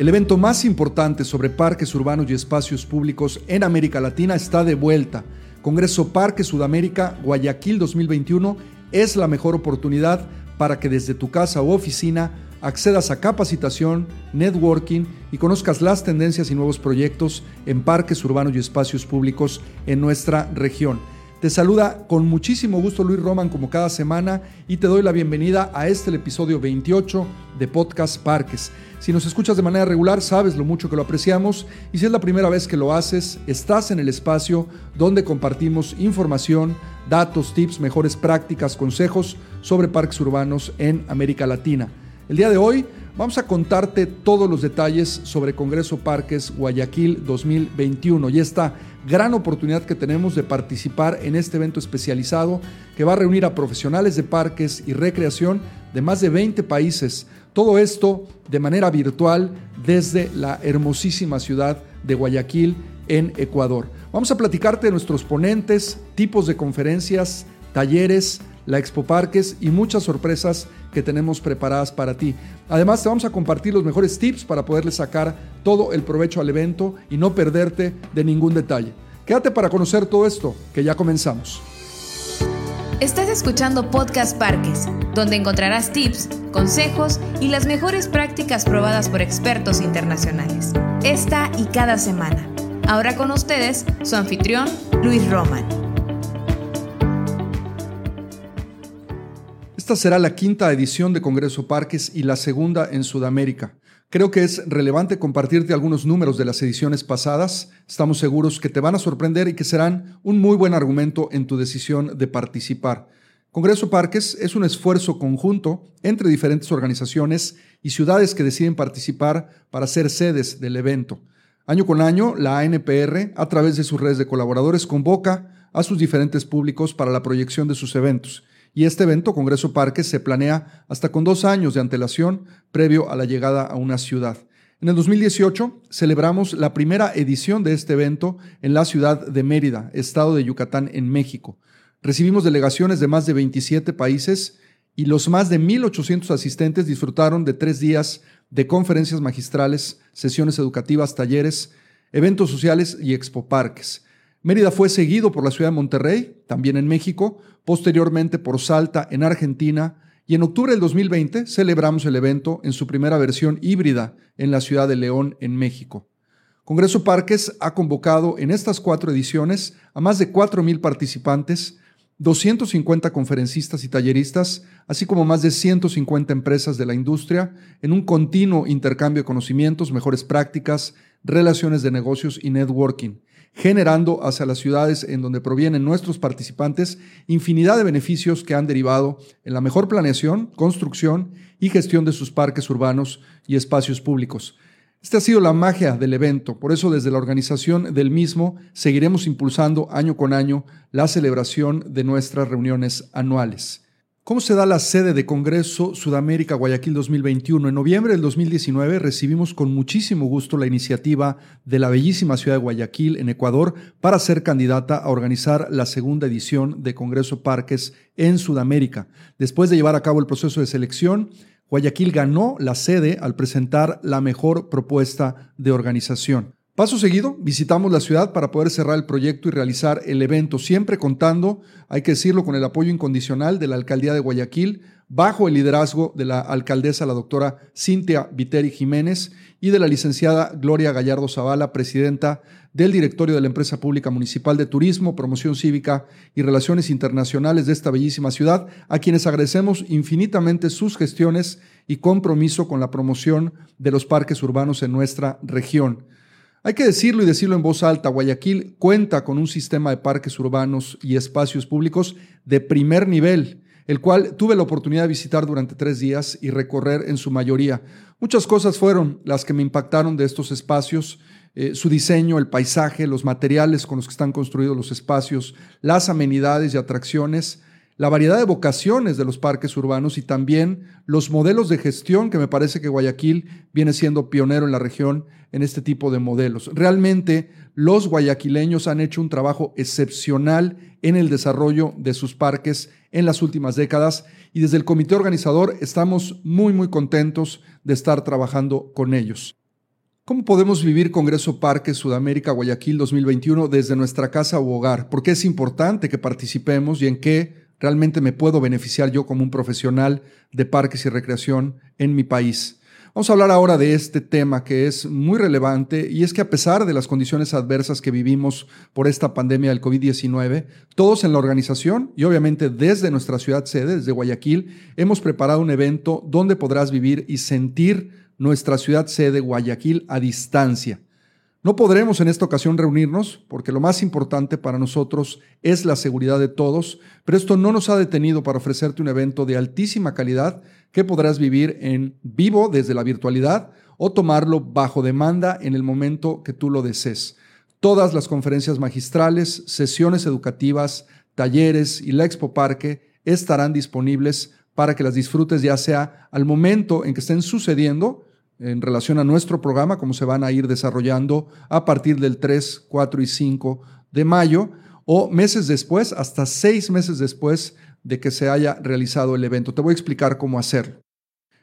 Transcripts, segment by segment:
El evento más importante sobre parques urbanos y espacios públicos en América Latina está de vuelta. Congreso Parque Sudamérica Guayaquil 2021 es la mejor oportunidad para que desde tu casa u oficina accedas a capacitación, networking y conozcas las tendencias y nuevos proyectos en parques urbanos y espacios públicos en nuestra región. Te saluda con muchísimo gusto Luis Roman como cada semana y te doy la bienvenida a este episodio 28 de Podcast Parques. Si nos escuchas de manera regular, sabes lo mucho que lo apreciamos y si es la primera vez que lo haces, estás en el espacio donde compartimos información, datos, tips, mejores prácticas, consejos sobre parques urbanos en América Latina. El día de hoy vamos a contarte todos los detalles sobre Congreso Parques Guayaquil 2021 y esta gran oportunidad que tenemos de participar en este evento especializado que va a reunir a profesionales de parques y recreación de más de 20 países. Todo esto de manera virtual desde la hermosísima ciudad de Guayaquil en Ecuador. Vamos a platicarte de nuestros ponentes, tipos de conferencias, talleres, la Expo Parques y muchas sorpresas que tenemos preparadas para ti. Además, te vamos a compartir los mejores tips para poderle sacar todo el provecho al evento y no perderte de ningún detalle. Quédate para conocer todo esto, que ya comenzamos. Estás escuchando Podcast Parques, donde encontrarás tips, consejos y las mejores prácticas probadas por expertos internacionales. Esta y cada semana. Ahora con ustedes, su anfitrión, Luis Roman. Esta será la quinta edición de Congreso Parques y la segunda en Sudamérica. Creo que es relevante compartirte algunos números de las ediciones pasadas. Estamos seguros que te van a sorprender y que serán un muy buen argumento en tu decisión de participar. Congreso Parques es un esfuerzo conjunto entre diferentes organizaciones y ciudades que deciden participar para ser sedes del evento. Año con año, la ANPR, a través de sus redes de colaboradores, convoca a sus diferentes públicos para la proyección de sus eventos y este evento, Congreso Parques, se planea hasta con dos años de antelación previo a la llegada a una ciudad. En el 2018 celebramos la primera edición de este evento en la ciudad de Mérida, estado de Yucatán, en México. Recibimos delegaciones de más de 27 países y los más de 1.800 asistentes disfrutaron de tres días de conferencias magistrales, sesiones educativas, talleres, eventos sociales y expo parques. Mérida fue seguido por la ciudad de Monterrey, también en México, posteriormente por Salta en Argentina y en octubre del 2020 celebramos el evento en su primera versión híbrida en la ciudad de León, en México. Congreso Parques ha convocado en estas cuatro ediciones a más de 4.000 participantes, 250 conferencistas y talleristas, así como más de 150 empresas de la industria, en un continuo intercambio de conocimientos, mejores prácticas, relaciones de negocios y networking generando hacia las ciudades en donde provienen nuestros participantes infinidad de beneficios que han derivado en la mejor planeación, construcción y gestión de sus parques urbanos y espacios públicos. Esta ha sido la magia del evento, por eso desde la organización del mismo seguiremos impulsando año con año la celebración de nuestras reuniones anuales. ¿Cómo se da la sede de Congreso Sudamérica Guayaquil 2021? En noviembre del 2019 recibimos con muchísimo gusto la iniciativa de la bellísima ciudad de Guayaquil, en Ecuador, para ser candidata a organizar la segunda edición de Congreso Parques en Sudamérica. Después de llevar a cabo el proceso de selección, Guayaquil ganó la sede al presentar la mejor propuesta de organización. Paso seguido, visitamos la ciudad para poder cerrar el proyecto y realizar el evento, siempre contando, hay que decirlo, con el apoyo incondicional de la Alcaldía de Guayaquil, bajo el liderazgo de la alcaldesa, la doctora Cintia Viteri Jiménez, y de la licenciada Gloria Gallardo Zavala, presidenta del directorio de la Empresa Pública Municipal de Turismo, Promoción Cívica y Relaciones Internacionales de esta bellísima ciudad, a quienes agradecemos infinitamente sus gestiones y compromiso con la promoción de los parques urbanos en nuestra región. Hay que decirlo y decirlo en voz alta, Guayaquil cuenta con un sistema de parques urbanos y espacios públicos de primer nivel, el cual tuve la oportunidad de visitar durante tres días y recorrer en su mayoría. Muchas cosas fueron las que me impactaron de estos espacios, eh, su diseño, el paisaje, los materiales con los que están construidos los espacios, las amenidades y atracciones, la variedad de vocaciones de los parques urbanos y también los modelos de gestión que me parece que Guayaquil viene siendo pionero en la región en este tipo de modelos. Realmente los guayaquileños han hecho un trabajo excepcional en el desarrollo de sus parques en las últimas décadas y desde el comité organizador estamos muy muy contentos de estar trabajando con ellos. ¿Cómo podemos vivir Congreso Parque Sudamérica Guayaquil 2021 desde nuestra casa u hogar? ¿Por qué es importante que participemos y en qué realmente me puedo beneficiar yo como un profesional de parques y recreación en mi país? Vamos a hablar ahora de este tema que es muy relevante y es que a pesar de las condiciones adversas que vivimos por esta pandemia del COVID-19, todos en la organización y obviamente desde nuestra ciudad sede, desde Guayaquil, hemos preparado un evento donde podrás vivir y sentir nuestra ciudad sede Guayaquil a distancia. No podremos en esta ocasión reunirnos porque lo más importante para nosotros es la seguridad de todos, pero esto no nos ha detenido para ofrecerte un evento de altísima calidad que podrás vivir en vivo desde la virtualidad o tomarlo bajo demanda en el momento que tú lo desees. Todas las conferencias magistrales, sesiones educativas, talleres y la Expo Parque estarán disponibles para que las disfrutes ya sea al momento en que estén sucediendo en relación a nuestro programa, cómo se van a ir desarrollando a partir del 3, 4 y 5 de mayo, o meses después, hasta seis meses después de que se haya realizado el evento. Te voy a explicar cómo hacerlo.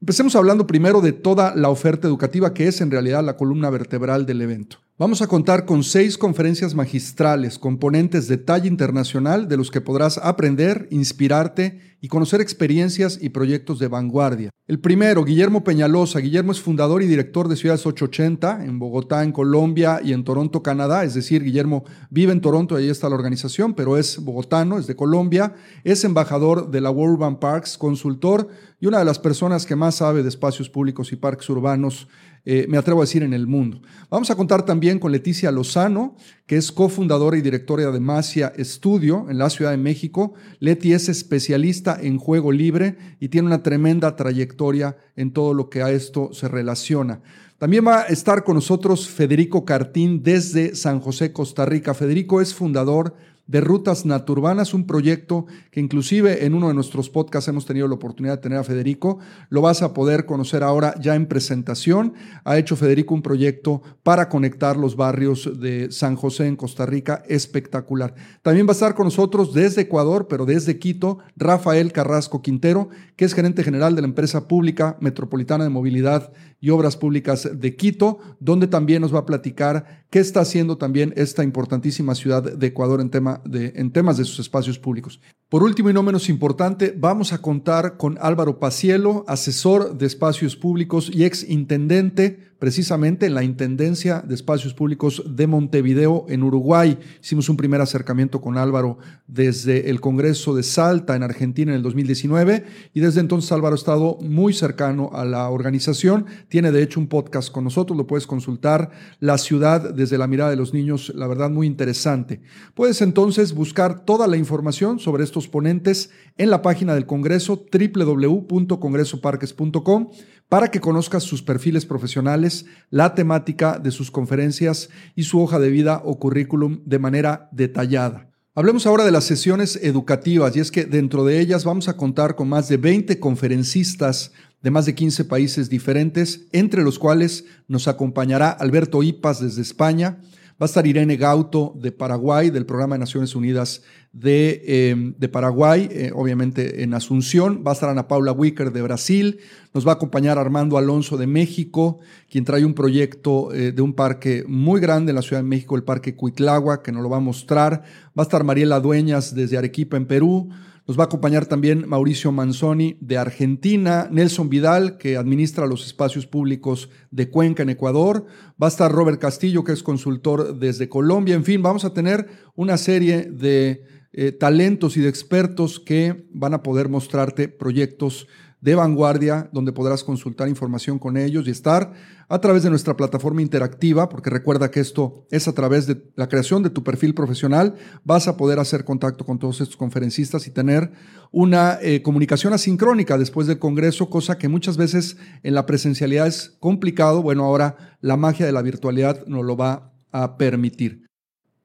Empecemos hablando primero de toda la oferta educativa que es en realidad la columna vertebral del evento. Vamos a contar con seis conferencias magistrales, componentes de talla internacional de los que podrás aprender, inspirarte y conocer experiencias y proyectos de vanguardia. El primero, Guillermo Peñalosa. Guillermo es fundador y director de Ciudades 880 en Bogotá, en Colombia y en Toronto, Canadá. Es decir, Guillermo vive en Toronto, ahí está la organización, pero es bogotano, es de Colombia. Es embajador de la World Urban Parks, consultor y una de las personas que más sabe de espacios públicos y parques urbanos eh, me atrevo a decir, en el mundo. Vamos a contar también con Leticia Lozano, que es cofundadora y directora de Masia Estudio en la Ciudad de México. Leti es especialista en juego libre y tiene una tremenda trayectoria en todo lo que a esto se relaciona. También va a estar con nosotros Federico Cartín desde San José, Costa Rica. Federico es fundador Rutas Naturbanas, un proyecto que inclusive en uno de nuestros podcasts hemos tenido la oportunidad de tener a Federico. Lo vas a poder conocer ahora ya en presentación. Ha hecho Federico un proyecto para conectar los barrios de San José en Costa Rica espectacular. También va a estar con nosotros desde Ecuador, pero desde Quito, Rafael Carrasco Quintero, que es gerente general de la empresa pública metropolitana de movilidad y Obras Públicas de Quito, donde también nos va a platicar qué está haciendo también esta importantísima ciudad de Ecuador en, tema en temas de sus espacios públicos. Por último y no menos importante, vamos a contar con Álvaro Pacielo, asesor de espacios públicos y ex intendente precisamente en la Intendencia de Espacios Públicos de Montevideo, en Uruguay. Hicimos un primer acercamiento con Álvaro desde el Congreso de Salta, en Argentina, en el 2019, y desde entonces Álvaro ha estado muy cercano a la organización. Tiene, de hecho, un podcast con nosotros, lo puedes consultar, La ciudad desde la mirada de los niños, la verdad, muy interesante. Puedes entonces buscar toda la información sobre estos ponentes en la página del Congreso, www.congresoparques.com para que conozcas sus perfiles profesionales, la temática de sus conferencias y su hoja de vida o currículum de manera detallada. Hablemos ahora de las sesiones educativas y es que dentro de ellas vamos a contar con más de 20 conferencistas de más de 15 países diferentes, entre los cuales nos acompañará Alberto Ipas desde España, Va a estar Irene Gauto de Paraguay, del Programa de Naciones Unidas de, eh, de Paraguay, eh, obviamente en Asunción. Va a estar Ana Paula Wicker de Brasil. Nos va a acompañar Armando Alonso de México, quien trae un proyecto eh, de un parque muy grande en la Ciudad de México, el Parque Cuitlagua, que nos lo va a mostrar. Va a estar Mariela Dueñas desde Arequipa, en Perú. Nos va a acompañar también Mauricio Manzoni de Argentina, Nelson Vidal, que administra los espacios públicos de Cuenca en Ecuador. Va a estar Robert Castillo, que es consultor desde Colombia. En fin, vamos a tener una serie de eh, talentos y de expertos que van a poder mostrarte proyectos de vanguardia, donde podrás consultar información con ellos y estar a través de nuestra plataforma interactiva, porque recuerda que esto es a través de la creación de tu perfil profesional, vas a poder hacer contacto con todos estos conferencistas y tener una eh, comunicación asincrónica después del Congreso, cosa que muchas veces en la presencialidad es complicado. Bueno, ahora la magia de la virtualidad nos lo va a permitir.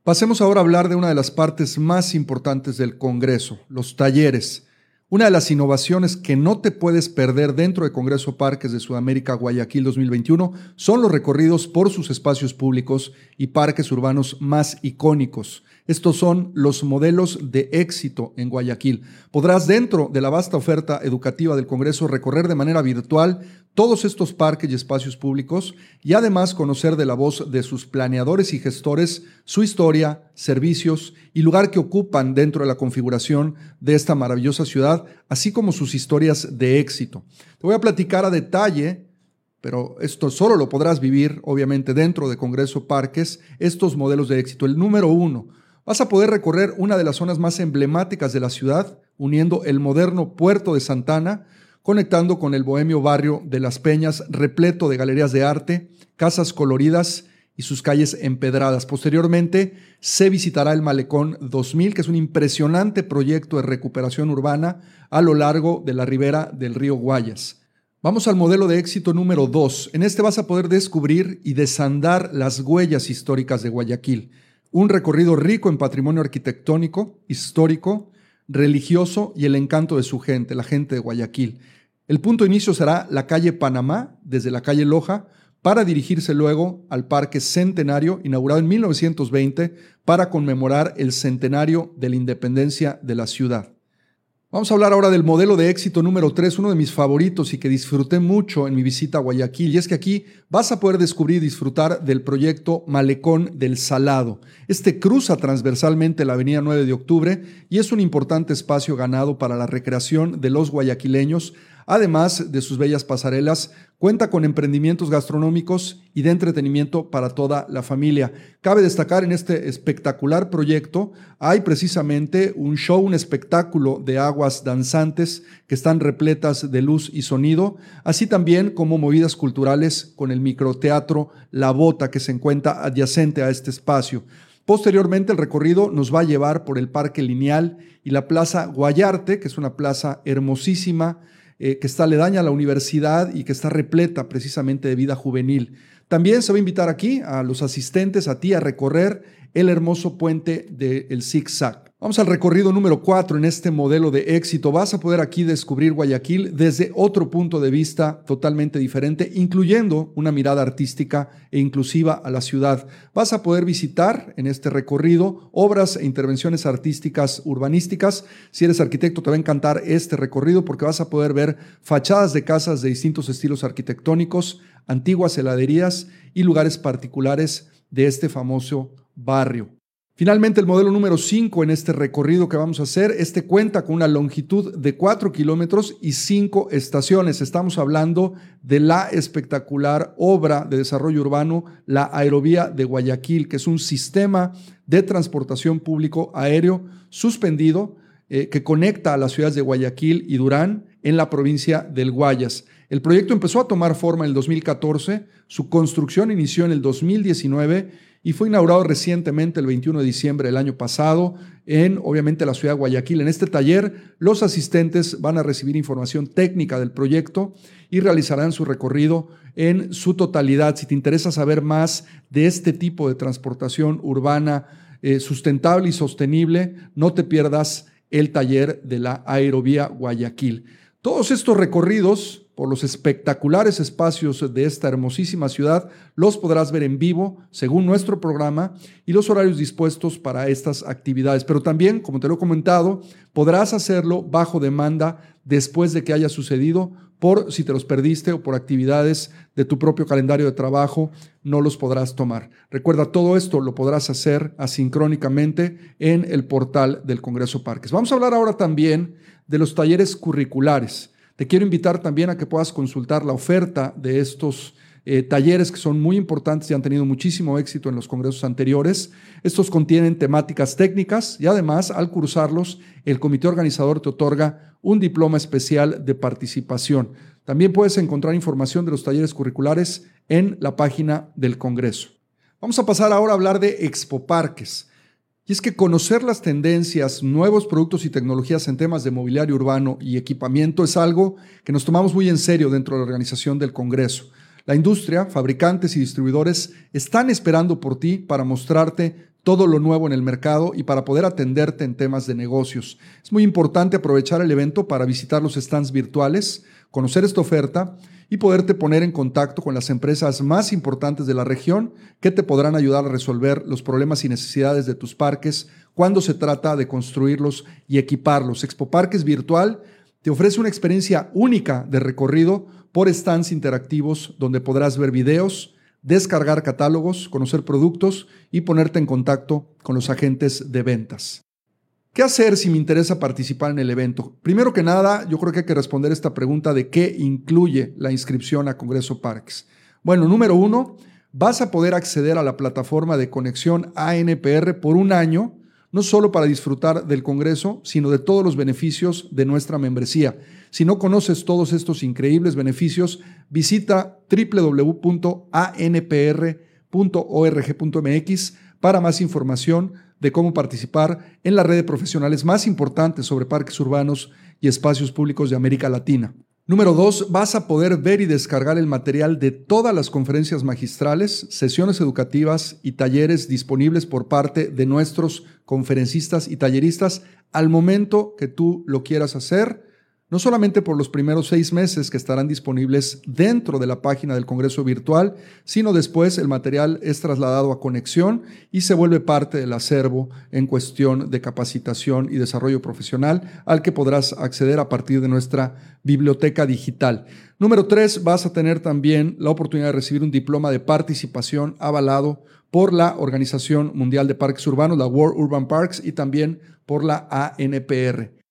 Pasemos ahora a hablar de una de las partes más importantes del Congreso, los talleres. Una de las innovaciones que no te puedes perder dentro de Congreso Parques de Sudamérica Guayaquil 2021 son los recorridos por sus espacios públicos y parques urbanos más icónicos. Estos son los modelos de éxito en Guayaquil. Podrás dentro de la vasta oferta educativa del Congreso recorrer de manera virtual todos estos parques y espacios públicos y además conocer de la voz de sus planeadores y gestores su historia, servicios y lugar que ocupan dentro de la configuración de esta maravillosa ciudad, así como sus historias de éxito. Te voy a platicar a detalle, pero esto solo lo podrás vivir obviamente dentro de Congreso Parques, estos modelos de éxito. El número uno, vas a poder recorrer una de las zonas más emblemáticas de la ciudad, uniendo el moderno puerto de Santana, conectando con el bohemio barrio de Las Peñas, repleto de galerías de arte, casas coloridas y sus calles empedradas. Posteriormente se visitará el Malecón 2000, que es un impresionante proyecto de recuperación urbana a lo largo de la ribera del río Guayas. Vamos al modelo de éxito número 2. En este vas a poder descubrir y desandar las huellas históricas de Guayaquil. Un recorrido rico en patrimonio arquitectónico, histórico, religioso y el encanto de su gente, la gente de Guayaquil. El punto de inicio será la calle Panamá, desde la calle Loja, para dirigirse luego al Parque Centenario, inaugurado en 1920, para conmemorar el centenario de la independencia de la ciudad. Vamos a hablar ahora del modelo de éxito número 3, uno de mis favoritos y que disfruté mucho en mi visita a Guayaquil. Y es que aquí vas a poder descubrir y disfrutar del proyecto Malecón del Salado. Este cruza transversalmente la avenida 9 de octubre y es un importante espacio ganado para la recreación de los guayaquileños Además de sus bellas pasarelas, cuenta con emprendimientos gastronómicos y de entretenimiento para toda la familia. Cabe destacar en este espectacular proyecto hay precisamente un show, un espectáculo de aguas danzantes que están repletas de luz y sonido, así también como movidas culturales con el microteatro La Bota que se encuentra adyacente a este espacio. Posteriormente el recorrido nos va a llevar por el Parque Lineal y la Plaza Guayarte, que es una plaza hermosísima, eh, que está aledaña a la universidad y que está repleta precisamente de vida juvenil. También se va a invitar aquí a los asistentes, a ti, a recorrer el hermoso puente del zigzag. Vamos al recorrido número 4 en este modelo de éxito. Vas a poder aquí descubrir Guayaquil desde otro punto de vista totalmente diferente, incluyendo una mirada artística e inclusiva a la ciudad. Vas a poder visitar en este recorrido obras e intervenciones artísticas urbanísticas. Si eres arquitecto te va a encantar este recorrido porque vas a poder ver fachadas de casas de distintos estilos arquitectónicos, antiguas heladerías y lugares particulares de este famoso barrio. Finalmente, el modelo número 5 en este recorrido que vamos a hacer, este cuenta con una longitud de 4 kilómetros y 5 estaciones. Estamos hablando de la espectacular obra de desarrollo urbano, la Aerovía de Guayaquil, que es un sistema de transportación público aéreo suspendido eh, que conecta a las ciudades de Guayaquil y Durán en la provincia del Guayas. El proyecto empezó a tomar forma en el 2014, su construcción inició en el 2019 y fue inaugurado recientemente el 21 de diciembre del año pasado en, obviamente, la ciudad de Guayaquil. En este taller, los asistentes van a recibir información técnica del proyecto y realizarán su recorrido en su totalidad. Si te interesa saber más de este tipo de transportación urbana eh, sustentable y sostenible, no te pierdas el taller de la Aerovía Guayaquil. Todos estos recorridos por los espectaculares espacios de esta hermosísima ciudad, los podrás ver en vivo según nuestro programa y los horarios dispuestos para estas actividades. Pero también, como te lo he comentado, podrás hacerlo bajo demanda después de que haya sucedido, por si te los perdiste o por actividades de tu propio calendario de trabajo, no los podrás tomar. Recuerda, todo esto lo podrás hacer asincrónicamente en el portal del Congreso Parques. Vamos a hablar ahora también de los talleres curriculares. Te quiero invitar también a que puedas consultar la oferta de estos eh, talleres que son muy importantes y han tenido muchísimo éxito en los congresos anteriores. Estos contienen temáticas técnicas y además al cursarlos el comité organizador te otorga un diploma especial de participación. También puedes encontrar información de los talleres curriculares en la página del Congreso. Vamos a pasar ahora a hablar de Expo Parques. Y es que conocer las tendencias, nuevos productos y tecnologías en temas de mobiliario urbano y equipamiento es algo que nos tomamos muy en serio dentro de la organización del Congreso. La industria, fabricantes y distribuidores están esperando por ti para mostrarte todo lo nuevo en el mercado y para poder atenderte en temas de negocios. Es muy importante aprovechar el evento para visitar los stands virtuales, conocer esta oferta y poderte poner en contacto con las empresas más importantes de la región que te podrán ayudar a resolver los problemas y necesidades de tus parques cuando se trata de construirlos y equiparlos. Expo Parques Virtual te ofrece una experiencia única de recorrido por stands interactivos donde podrás ver videos, descargar catálogos, conocer productos y ponerte en contacto con los agentes de ventas. ¿Qué hacer si me interesa participar en el evento? Primero que nada, yo creo que hay que responder esta pregunta de qué incluye la inscripción a Congreso Parks. Bueno, número uno, vas a poder acceder a la plataforma de conexión ANPR por un año no solo para disfrutar del Congreso, sino de todos los beneficios de nuestra membresía. Si no conoces todos estos increíbles beneficios, visita www.anpr.org.mx para más información de cómo participar en la red de profesionales más importantes sobre parques urbanos y espacios públicos de América Latina. Número dos, vas a poder ver y descargar el material de todas las conferencias magistrales, sesiones educativas y talleres disponibles por parte de nuestros conferencistas y talleristas al momento que tú lo quieras hacer no solamente por los primeros seis meses que estarán disponibles dentro de la página del Congreso Virtual, sino después el material es trasladado a conexión y se vuelve parte del acervo en cuestión de capacitación y desarrollo profesional al que podrás acceder a partir de nuestra biblioteca digital. Número tres, vas a tener también la oportunidad de recibir un diploma de participación avalado por la Organización Mundial de Parques Urbanos, la World Urban Parks, y también por la ANPR.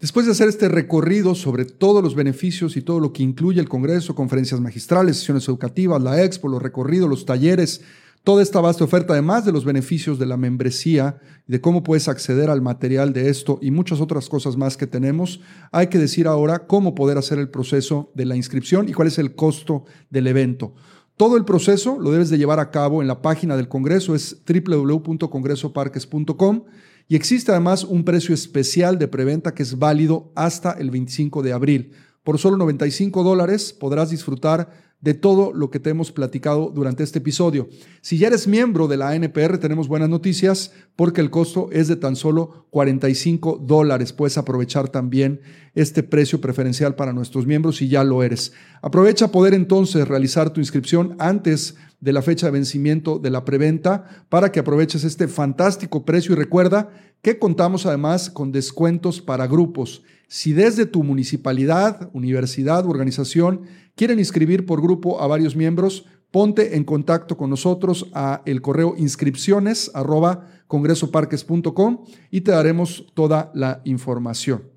Después de hacer este recorrido sobre todos los beneficios y todo lo que incluye el Congreso, conferencias magistrales, sesiones educativas, la expo, los recorridos, los talleres, toda esta vasta oferta, además de los beneficios de la membresía de cómo puedes acceder al material de esto y muchas otras cosas más que tenemos, hay que decir ahora cómo poder hacer el proceso de la inscripción y cuál es el costo del evento. Todo el proceso lo debes de llevar a cabo en la página del Congreso, es www.congresoparques.com y existe además un precio especial de preventa que es válido hasta el 25 de abril. Por solo 95 dólares podrás disfrutar de todo lo que te hemos platicado durante este episodio. Si ya eres miembro de la ANPR, tenemos buenas noticias porque el costo es de tan solo 45 dólares. Puedes aprovechar también este precio preferencial para nuestros miembros si ya lo eres. Aprovecha poder entonces realizar tu inscripción antes de la fecha de vencimiento de la preventa para que aproveches este fantástico precio y recuerda que contamos además con descuentos para grupos. Si desde tu municipalidad, universidad u organización quieren inscribir por grupo a varios miembros, ponte en contacto con nosotros a el correo inscripciones arroba congresoparques.com y te daremos toda la información.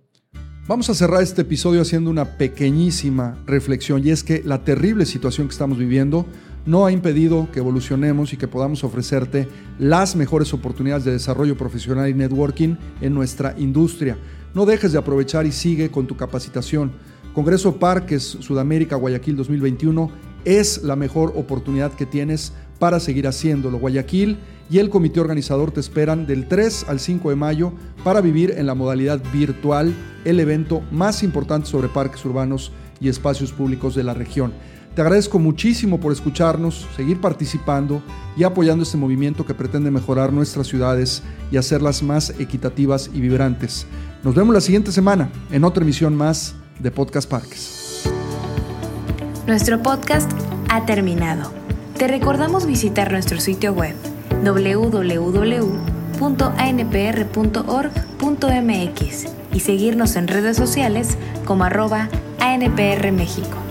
Vamos a cerrar este episodio haciendo una pequeñísima reflexión y es que la terrible situación que estamos viviendo no ha impedido que evolucionemos y que podamos ofrecerte las mejores oportunidades de desarrollo profesional y networking en nuestra industria. No dejes de aprovechar y sigue con tu capacitación. Congreso Parques Sudamérica Guayaquil 2021 es la mejor oportunidad que tienes para seguir haciéndolo. Guayaquil y el comité organizador te esperan del 3 al 5 de mayo para vivir en la modalidad virtual el evento más importante sobre parques urbanos y espacios públicos de la región. Te agradezco muchísimo por escucharnos, seguir participando y apoyando este movimiento que pretende mejorar nuestras ciudades y hacerlas más equitativas y vibrantes. Nos vemos la siguiente semana en otra emisión más de Podcast Parques. Nuestro podcast ha terminado. Te recordamos visitar nuestro sitio web www.anpr.org.mx y seguirnos en redes sociales como arroba ANPR México.